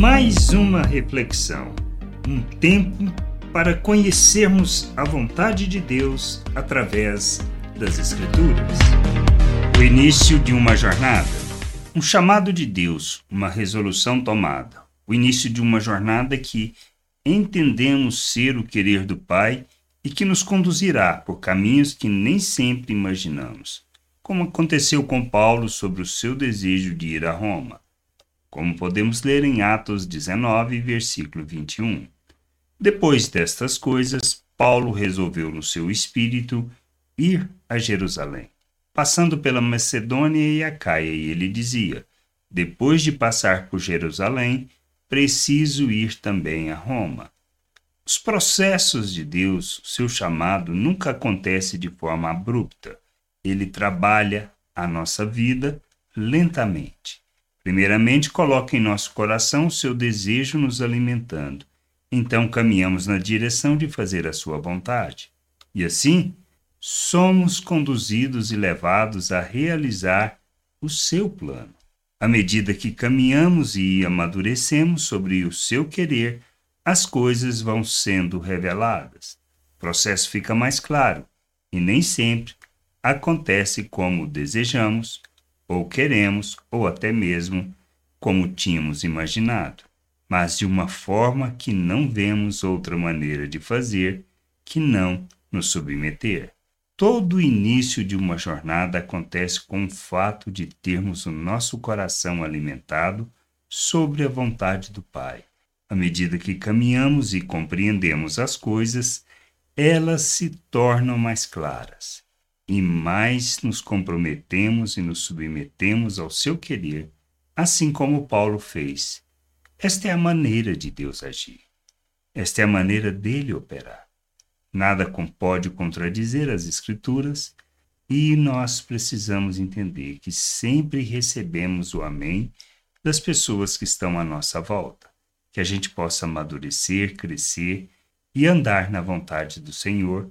mais uma reflexão, um tempo para conhecermos a vontade de Deus através das Escrituras. O início de uma jornada, um chamado de Deus, uma resolução tomada, o início de uma jornada que entendemos ser o querer do Pai e que nos conduzirá por caminhos que nem sempre imaginamos, como aconteceu com Paulo sobre o seu desejo de ir a Roma como podemos ler em Atos 19, versículo 21. Depois destas coisas, Paulo resolveu no seu espírito ir a Jerusalém, passando pela Macedônia e a Caia, e ele dizia: Depois de passar por Jerusalém, preciso ir também a Roma. Os processos de Deus, seu chamado, nunca acontece de forma abrupta. Ele trabalha a nossa vida lentamente. Primeiramente, coloca em nosso coração o seu desejo nos alimentando. Então caminhamos na direção de fazer a sua vontade. E assim, somos conduzidos e levados a realizar o seu plano. À medida que caminhamos e amadurecemos sobre o seu querer, as coisas vão sendo reveladas. O processo fica mais claro e nem sempre acontece como desejamos ou queremos, ou até mesmo como tínhamos imaginado, mas de uma forma que não vemos outra maneira de fazer que não nos submeter. Todo o início de uma jornada acontece com o fato de termos o nosso coração alimentado sobre a vontade do Pai. À medida que caminhamos e compreendemos as coisas, elas se tornam mais claras e mais nos comprometemos e nos submetemos ao seu querer, assim como Paulo fez. Esta é a maneira de Deus agir. Esta é a maneira dele operar. Nada pode contradizer as Escrituras e nós precisamos entender que sempre recebemos o Amém das pessoas que estão à nossa volta. Que a gente possa amadurecer, crescer e andar na vontade do Senhor